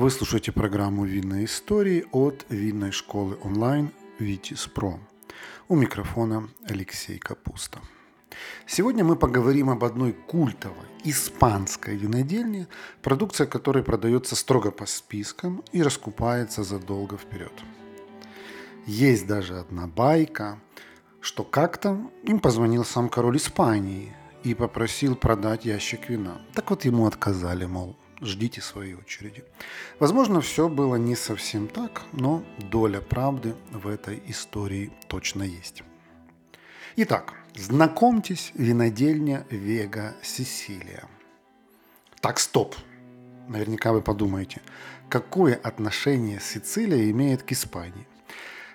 Вы слушаете программу «Винные истории» от винной школы онлайн «Витис Про». У микрофона Алексей Капуста. Сегодня мы поговорим об одной культовой испанской винодельне, продукция которой продается строго по спискам и раскупается задолго вперед. Есть даже одна байка, что как-то им позвонил сам король Испании и попросил продать ящик вина. Так вот ему отказали, мол, ждите своей очереди. Возможно, все было не совсем так, но доля правды в этой истории точно есть. Итак, знакомьтесь, винодельня Вега Сесилия. Так, стоп. Наверняка вы подумаете, какое отношение Сицилия имеет к Испании?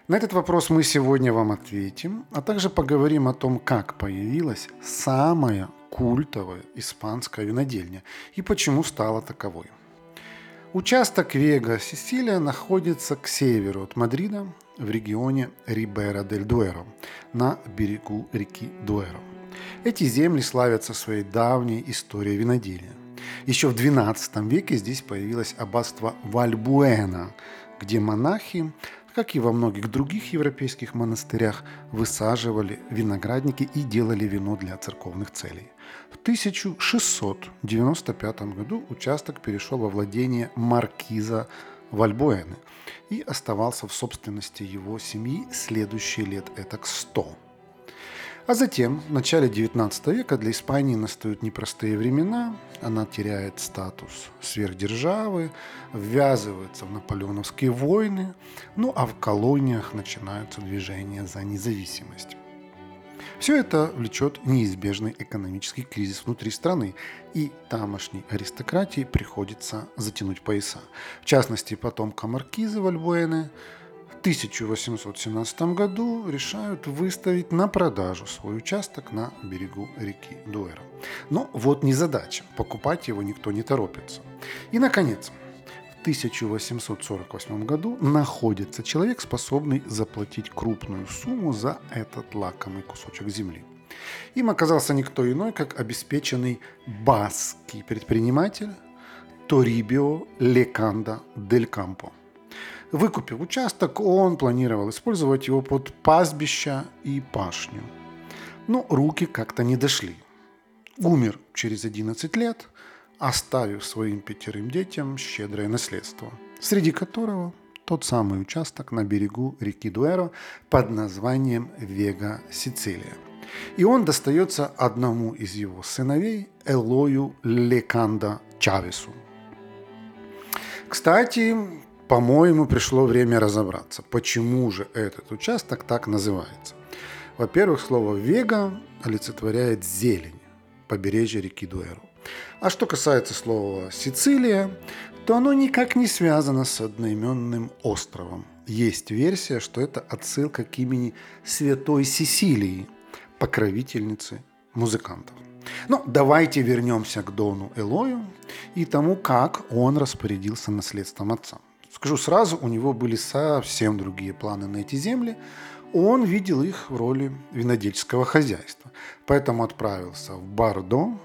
На этот вопрос мы сегодня вам ответим, а также поговорим о том, как появилась самая культовая испанская винодельня и почему стала таковой. Участок Вега Сесилия находится к северу от Мадрида в регионе Рибера-дель-Дуэро на берегу реки Дуэро. Эти земли славятся своей давней историей виноделия. Еще в XII веке здесь появилось аббатство Вальбуэна, где монахи как и во многих других европейских монастырях, высаживали виноградники и делали вино для церковных целей. В 1695 году участок перешел во владение маркиза Вальбуэны и оставался в собственности его семьи следующие лет этак 100. А затем, в начале XIX века для Испании настают непростые времена, она теряет статус сверхдержавы, ввязывается в наполеоновские войны, ну а в колониях начинаются движения за независимость. Все это влечет неизбежный экономический кризис внутри страны, и тамошней аристократии приходится затянуть пояса. В частности, потомка маркизы Вальбуэны – 1817 году решают выставить на продажу свой участок на берегу реки Дуэра. Но вот не задача, покупать его никто не торопится. И, наконец, в 1848 году находится человек, способный заплатить крупную сумму за этот лакомый кусочек земли. Им оказался никто иной, как обеспеченный баский предприниматель Торибио Леканда Дель Кампо – Выкупив участок, он планировал использовать его под пастбища и пашню. Но руки как-то не дошли. Умер через 11 лет, оставив своим пятерым детям щедрое наследство, среди которого тот самый участок на берегу реки Дуэро под названием Вега Сицилия. И он достается одному из его сыновей Элою Леканда Чавесу. Кстати, по-моему, пришло время разобраться, почему же этот участок так называется. Во-первых, слово «вега» олицетворяет зелень побережья реки Дуэру. А что касается слова «Сицилия», то оно никак не связано с одноименным островом. Есть версия, что это отсылка к имени Святой Сесилии, покровительницы музыкантов. Но ну, давайте вернемся к Дону Элою и тому, как он распорядился наследством отца. Скажу сразу, у него были совсем другие планы на эти земли. Он видел их в роли винодельческого хозяйства. Поэтому отправился в Бардо,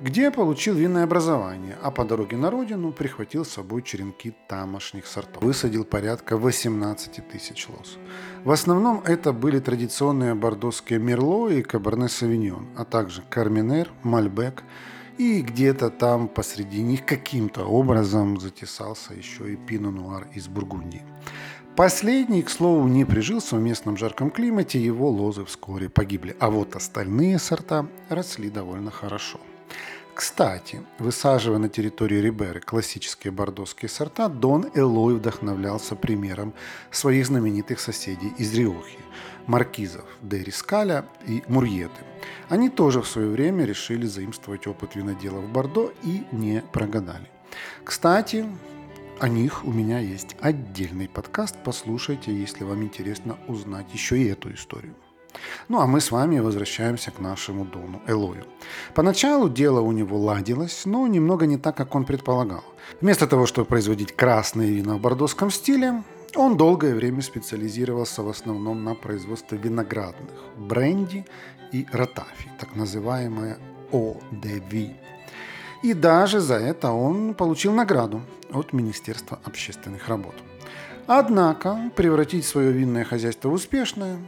где получил винное образование, а по дороге на родину прихватил с собой черенки тамошних сортов. Высадил порядка 18 тысяч лос. В основном это были традиционные бордоские Мерло и Каберне Савиньон, а также Карминер, Мальбек – и где-то там посреди них каким-то образом затесался еще и Пино Нуар из Бургундии. Последний, к слову, не прижился в местном жарком климате, его лозы вскоре погибли, а вот остальные сорта росли довольно хорошо. Кстати, высаживая на территории Риберы классические бордоские сорта, Дон Элой вдохновлялся примером своих знаменитых соседей из Риохи – маркизов де Рискаля и Мурьеты. Они тоже в свое время решили заимствовать опыт виноделов Бордо и не прогадали. Кстати, о них у меня есть отдельный подкаст, послушайте, если вам интересно узнать еще и эту историю. Ну а мы с вами возвращаемся к нашему Дону Элою. Поначалу дело у него ладилось, но немного не так, как он предполагал. Вместо того, чтобы производить красные вина в бордоском стиле, он долгое время специализировался в основном на производстве виноградных, бренди и ротафи, так называемая ОДВ. И даже за это он получил награду. от Министерства общественных работ. Однако превратить свое винное хозяйство в успешное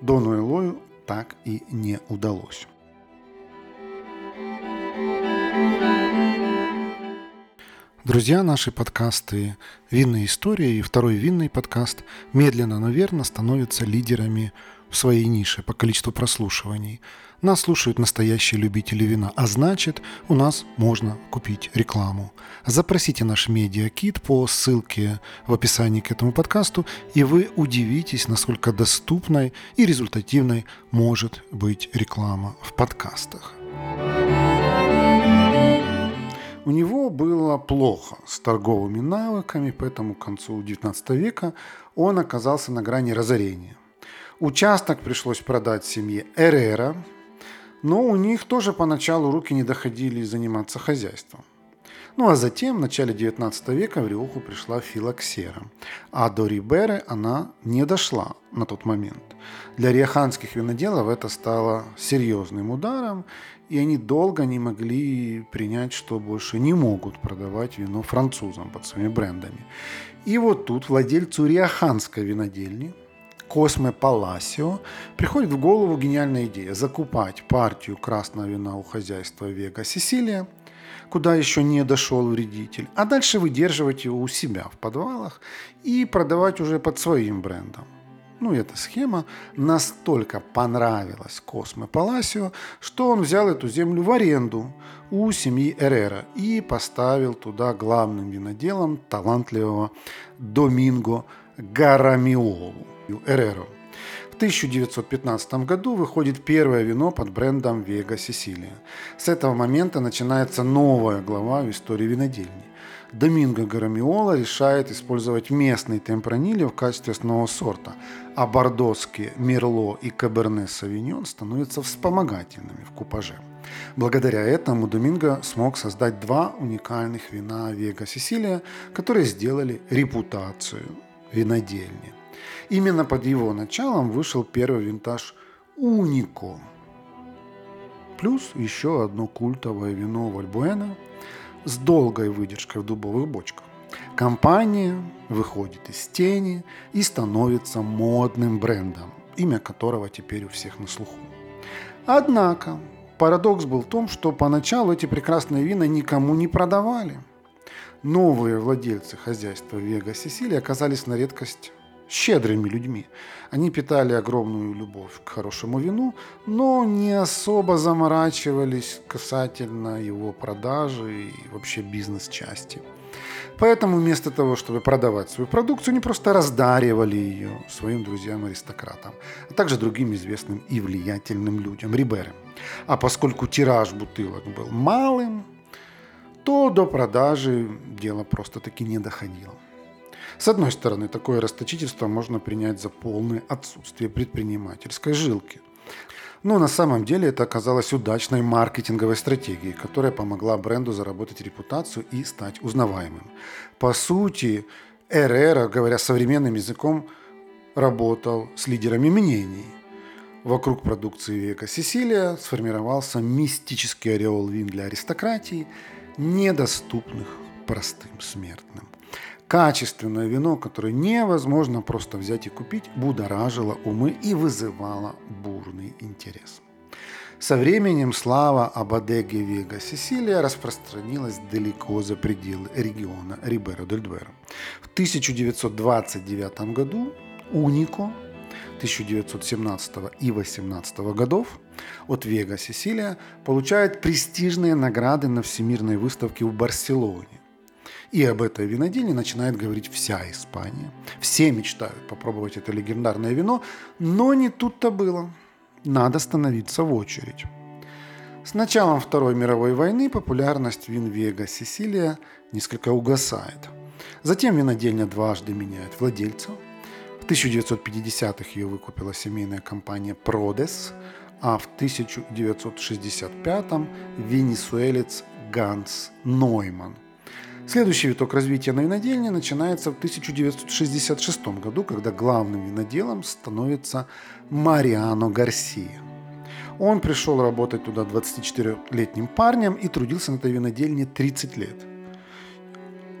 Дону Элою так и не удалось. Друзья, наши подкасты «Винные истории» и второй винный подкаст медленно, но верно становятся лидерами в своей нише по количеству прослушиваний. Нас слушают настоящие любители вина, а значит, у нас можно купить рекламу. Запросите наш медиакит по ссылке в описании к этому подкасту, и вы удивитесь, насколько доступной и результативной может быть реклама в подкастах. У него было плохо с торговыми навыками, поэтому к концу XIX века он оказался на грани разорения. Участок пришлось продать семье Эрера, но у них тоже поначалу руки не доходили заниматься хозяйством. Ну а затем, в начале 19 века в Риоху пришла филоксера, а до Риберы она не дошла на тот момент. Для риоханских виноделов это стало серьезным ударом, и они долго не могли принять, что больше не могут продавать вино французам под своими брендами. И вот тут владельцу риоханской винодельни – Косме Паласио приходит в голову гениальная идея закупать партию красного вина у хозяйства Вега Сесилия, куда еще не дошел вредитель, а дальше выдерживать его у себя в подвалах и продавать уже под своим брендом. Ну, эта схема настолько понравилась Косме Паласио, что он взял эту землю в аренду у семьи Эрера и поставил туда главным виноделом талантливого Доминго Гарамиолу. Эреро. В 1915 году выходит первое вино под брендом Вега Сесилия. С этого момента начинается новая глава в истории винодельни. Доминго Гарамиола решает использовать местный темпраниле в качестве основного сорта, а бордоские Мерло и Каберне Савиньон становятся вспомогательными в купаже. Благодаря этому Доминго смог создать два уникальных вина Вега Сесилия, которые сделали репутацию винодельни. Именно под его началом вышел первый винтаж Унико. Плюс еще одно культовое вино Вальбуэна с долгой выдержкой в дубовых бочках. Компания выходит из тени и становится модным брендом, имя которого теперь у всех на слуху. Однако парадокс был в том, что поначалу эти прекрасные вина никому не продавали. Новые владельцы хозяйства Вега Сесилия оказались на редкость щедрыми людьми. Они питали огромную любовь к хорошему вину, но не особо заморачивались касательно его продажи и вообще бизнес-части. Поэтому вместо того, чтобы продавать свою продукцию, они просто раздаривали ее своим друзьям-аристократам, а также другим известным и влиятельным людям, риберам. А поскольку тираж бутылок был малым, то до продажи дело просто-таки не доходило. С одной стороны, такое расточительство можно принять за полное отсутствие предпринимательской жилки. Но на самом деле это оказалось удачной маркетинговой стратегией, которая помогла бренду заработать репутацию и стать узнаваемым. По сути, Эрера, говоря современным языком, работал с лидерами мнений. Вокруг продукции века Сесилия сформировался мистический ореол вин для аристократии, недоступных простым смертным. Качественное вино, которое невозможно просто взять и купить, будоражило умы и вызывало бурный интерес. Со временем слава об Адеге Вега Сесилия распространилась далеко за пределы региона Рибера дель Дуэро. В 1929 году Унико 1917 и 18 годов от Вега Сесилия получает престижные награды на Всемирной выставке в Барселоне и об этой винодельне начинает говорить вся Испания. Все мечтают попробовать это легендарное вино, но не тут-то было. Надо становиться в очередь. С началом Второй мировой войны популярность вин Вега Сесилия несколько угасает. Затем винодельня дважды меняет владельца. В 1950-х ее выкупила семейная компания Продес, а в 1965-м венесуэлец Ганс Нойман – Следующий виток развития на винодельне начинается в 1966 году, когда главным виноделом становится Мариано Гарсия. Он пришел работать туда 24-летним парнем и трудился на этой винодельне 30 лет.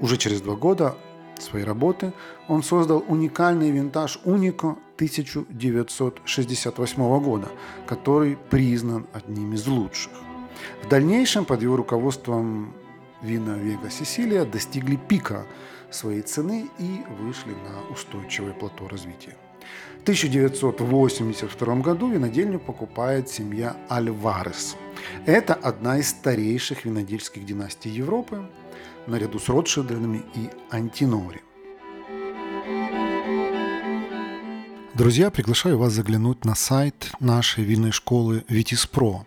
Уже через два года своей работы он создал уникальный винтаж Унико 1968 года, который признан одним из лучших. В дальнейшем под его руководством вина Вега Сесилия достигли пика своей цены и вышли на устойчивое плато развития. В 1982 году винодельню покупает семья Альварес. Это одна из старейших винодельских династий Европы, наряду с Ротшильдами и Антинори. Друзья, приглашаю вас заглянуть на сайт нашей винной школы Vitis.pro.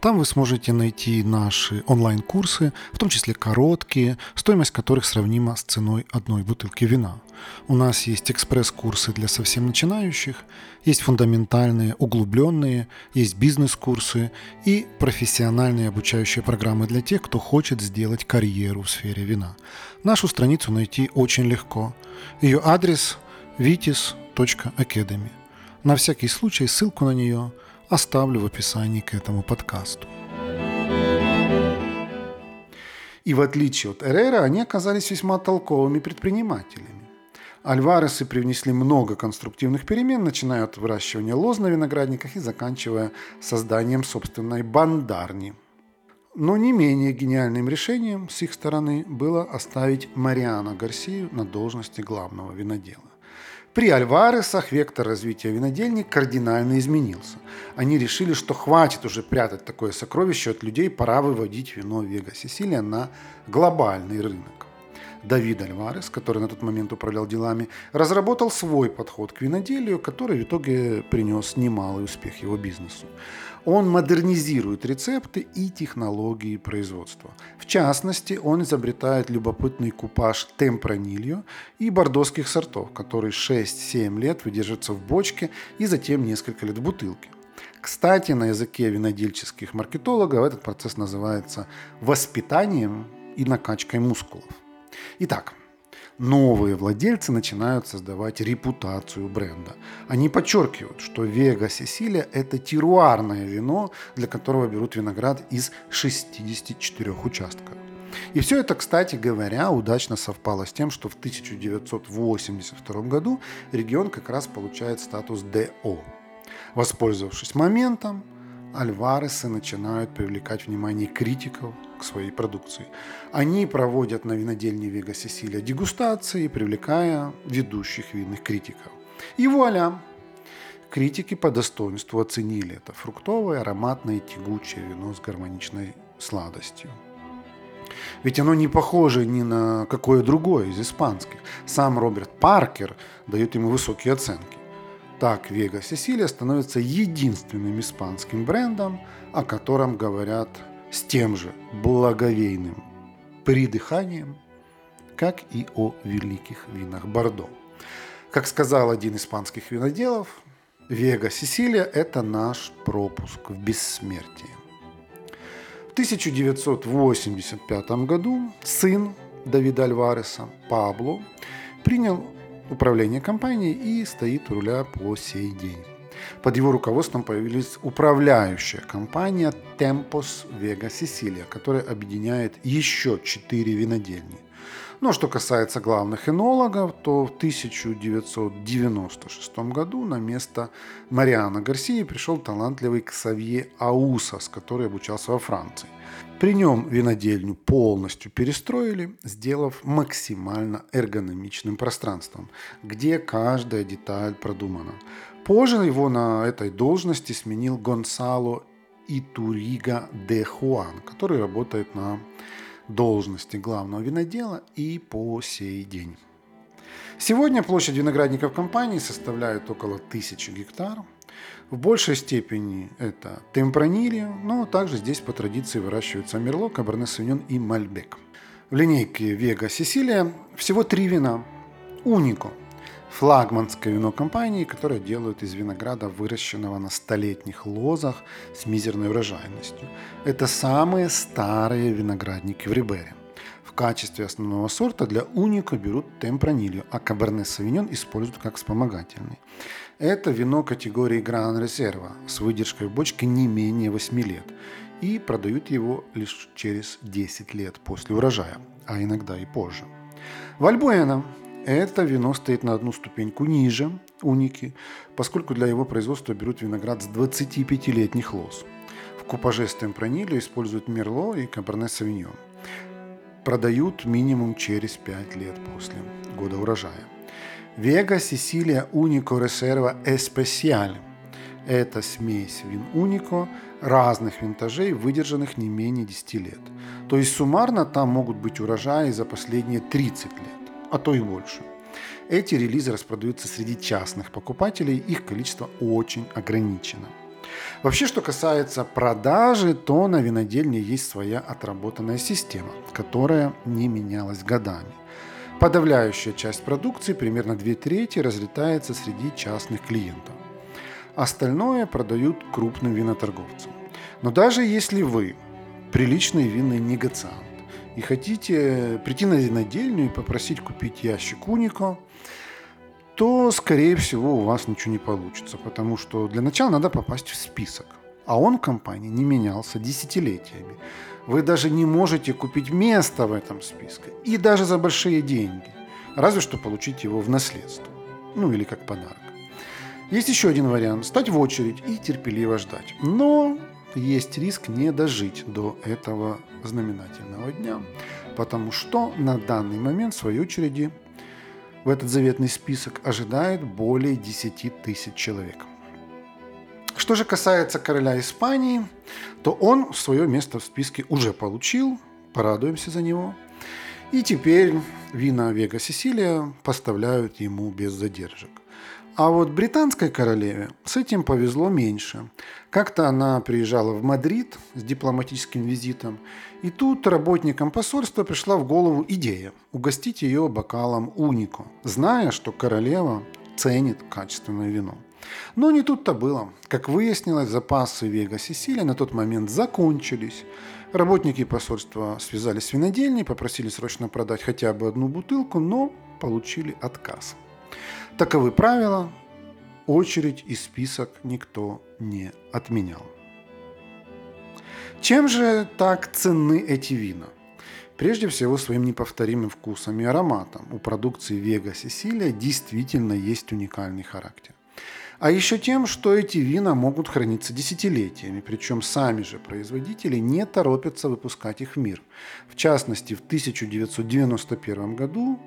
Там вы сможете найти наши онлайн-курсы, в том числе короткие, стоимость которых сравнима с ценой одной бутылки вина. У нас есть экспресс-курсы для совсем начинающих, есть фундаментальные, углубленные, есть бизнес-курсы и профессиональные обучающие программы для тех, кто хочет сделать карьеру в сфере вина. Нашу страницу найти очень легко. Ее адрес vitis.academy. На всякий случай ссылку на нее – оставлю в описании к этому подкасту. И в отличие от Эрера, они оказались весьма толковыми предпринимателями. Альваресы привнесли много конструктивных перемен, начиная от выращивания лоз на виноградниках и заканчивая созданием собственной бандарни. Но не менее гениальным решением с их стороны было оставить Мариана Гарсию на должности главного винодела. При Альваресах вектор развития винодельни кардинально изменился. Они решили, что хватит уже прятать такое сокровище от людей, пора выводить вино Вега Сесилия на глобальный рынок. Давид Альварес, который на тот момент управлял делами, разработал свой подход к виноделию, который в итоге принес немалый успех его бизнесу. Он модернизирует рецепты и технологии производства. В частности, он изобретает любопытный купаж темпранилью и бордоских сортов, который 6-7 лет выдерживается в бочке и затем несколько лет в бутылке. Кстати, на языке винодельческих маркетологов этот процесс называется воспитанием и накачкой мускулов. Итак, новые владельцы начинают создавать репутацию бренда. Они подчеркивают, что Вега Сесилия – это теруарное вино, для которого берут виноград из 64 участков. И все это, кстати говоря, удачно совпало с тем, что в 1982 году регион как раз получает статус ДО. Воспользовавшись моментом, Альваресы начинают привлекать внимание критиков к своей продукции. Они проводят на винодельне Вега Сесилия дегустации, привлекая ведущих винных критиков. И вуаля! Критики по достоинству оценили это фруктовое, ароматное и тягучее вино с гармоничной сладостью. Ведь оно не похоже ни на какое другое из испанских. Сам Роберт Паркер дает ему высокие оценки. Так Вега Сесилия становится единственным испанским брендом, о котором говорят с тем же благовейным придыханием, как и о великих винах Бордо. Как сказал один испанских виноделов, Вега Сесилия – это наш пропуск в бессмертие. В 1985 году сын Давида Альвареса, Пабло, принял управление компанией и стоит у руля по сей день. Под его руководством появилась управляющая компания Tempos Vega Sicilia, которая объединяет еще четыре винодельни. Но что касается главных энологов, то в 1996 году на место Мариана Гарсии пришел талантливый Ксавье Аусас, который обучался во Франции. При нем винодельню полностью перестроили, сделав максимально эргономичным пространством, где каждая деталь продумана. Позже его на этой должности сменил Гонсало Итурига де Хуан, который работает на должности главного винодела и по сей день. Сегодня площадь виноградников компании составляет около тысячи гектаров. В большей степени это темпранилья, но также здесь по традиции выращиваются Мерло, Каберне Савиньон и Мальбек. В линейке Вега Сесилия всего три вина. Унико – флагманское вино компании, которое делают из винограда, выращенного на столетних лозах с мизерной урожайностью. Это самые старые виноградники в Рибере. В качестве основного сорта для уника берут темпранилью, а каберне савиньон используют как вспомогательный. Это вино категории Гран Резерва с выдержкой в бочке не менее 8 лет и продают его лишь через 10 лет после урожая, а иногда и позже. Вальбуэна – это вино стоит на одну ступеньку ниже уники, поскольку для его производства берут виноград с 25-летних лоз. В купаже с темпранилью используют мерло и каберне савиньон. Продают минимум через 5 лет после года урожая. Вега Сесилия Унико Резерва Эспесиаль – это смесь вин Унико разных винтажей, выдержанных не менее 10 лет. То есть суммарно там могут быть урожаи за последние 30 лет, а то и больше. Эти релизы распродаются среди частных покупателей, их количество очень ограничено. Вообще, что касается продажи, то на винодельне есть своя отработанная система, которая не менялась годами. Подавляющая часть продукции, примерно две трети, разлетается среди частных клиентов. Остальное продают крупным виноторговцам. Но даже если вы приличный винный негациант и хотите прийти на винодельню и попросить купить ящик Унико, то, скорее всего, у вас ничего не получится, потому что для начала надо попасть в список. А он в компании не менялся десятилетиями. Вы даже не можете купить место в этом списке. И даже за большие деньги. Разве что получить его в наследство. Ну или как подарок. Есть еще один вариант – стать в очередь и терпеливо ждать. Но есть риск не дожить до этого знаменательного дня, потому что на данный момент в своей очереди в этот заветный список ожидает более 10 тысяч человек. Что же касается короля Испании, то он свое место в списке уже получил, порадуемся за него. И теперь вина Вега Сесилия поставляют ему без задержек. А вот британской королеве с этим повезло меньше. Как-то она приезжала в Мадрид с дипломатическим визитом, и тут работникам посольства пришла в голову идея угостить ее бокалом унико, зная, что королева ценит качественное вино. Но не тут-то было. Как выяснилось, запасы Вега Сесилия на тот момент закончились. Работники посольства связались с винодельней, попросили срочно продать хотя бы одну бутылку, но получили отказ. Таковы правила, очередь и список никто не отменял. Чем же так ценны эти вина? Прежде всего своим неповторимым вкусом и ароматом. У продукции Вега Сесилия действительно есть уникальный характер. А еще тем, что эти вина могут храниться десятилетиями, причем сами же производители не торопятся выпускать их в мир. В частности, в 1991 году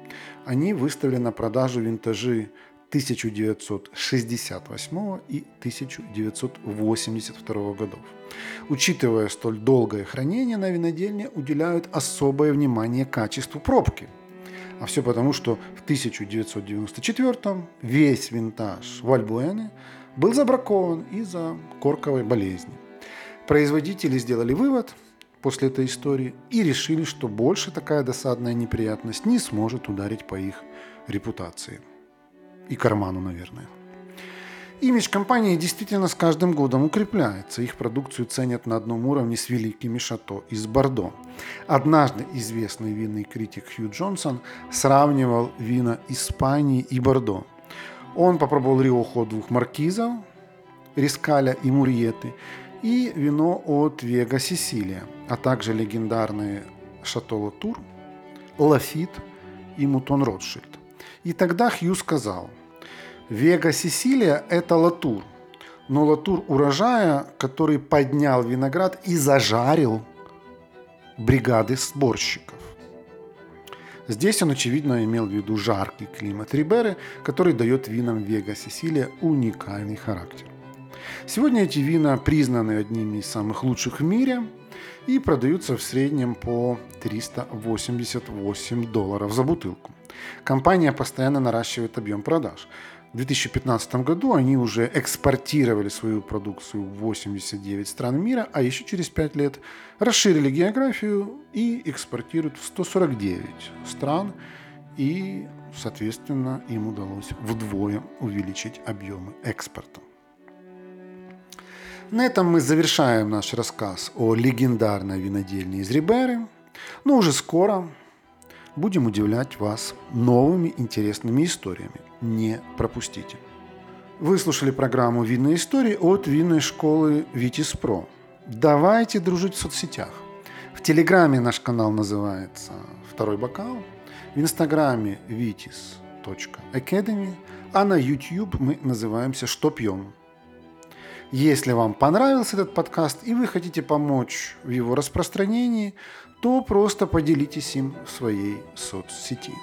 они выставили на продажу винтажи 1968 и 1982 годов. Учитывая столь долгое хранение на винодельне, уделяют особое внимание качеству пробки. А все потому, что в 1994 весь винтаж Вальбуэны был забракован из-за корковой болезни. Производители сделали вывод после этой истории и решили, что больше такая досадная неприятность не сможет ударить по их репутации и карману, наверное. Имидж компании действительно с каждым годом укрепляется. Их продукцию ценят на одном уровне с великими шато из Бордо. Однажды известный винный критик Хью Джонсон сравнивал вина Испании и Бордо. Он попробовал риохо двух маркизов, Рискаля и Мурьеты, и вино от Вега Сесилия, а также легендарные Шато Латур, Лафит и Мутон Ротшильд. И тогда Хью сказал, Вега Сесилия – это латур, но латур урожая, который поднял виноград и зажарил бригады сборщиков. Здесь он, очевидно, имел в виду жаркий климат Риберы, который дает винам Вега Сесилия уникальный характер. Сегодня эти вина признаны одними из самых лучших в мире и продаются в среднем по 388 долларов за бутылку. Компания постоянно наращивает объем продаж. В 2015 году они уже экспортировали свою продукцию в 89 стран мира, а еще через 5 лет расширили географию и экспортируют в 149 стран. И, соответственно, им удалось вдвое увеличить объемы экспорта. На этом мы завершаем наш рассказ о легендарной винодельне из Риберы. Но уже скоро будем удивлять вас новыми интересными историями. Не пропустите. Вы слушали программу «Винные истории» от винной школы «Витис Про». Давайте дружить в соцсетях. В Телеграме наш канал называется «Второй бокал». в инстаграме vitis.academy, а на YouTube мы называемся «Что пьем?». Если вам понравился этот подкаст и вы хотите помочь в его распространении, то просто поделитесь им в своей соцсети.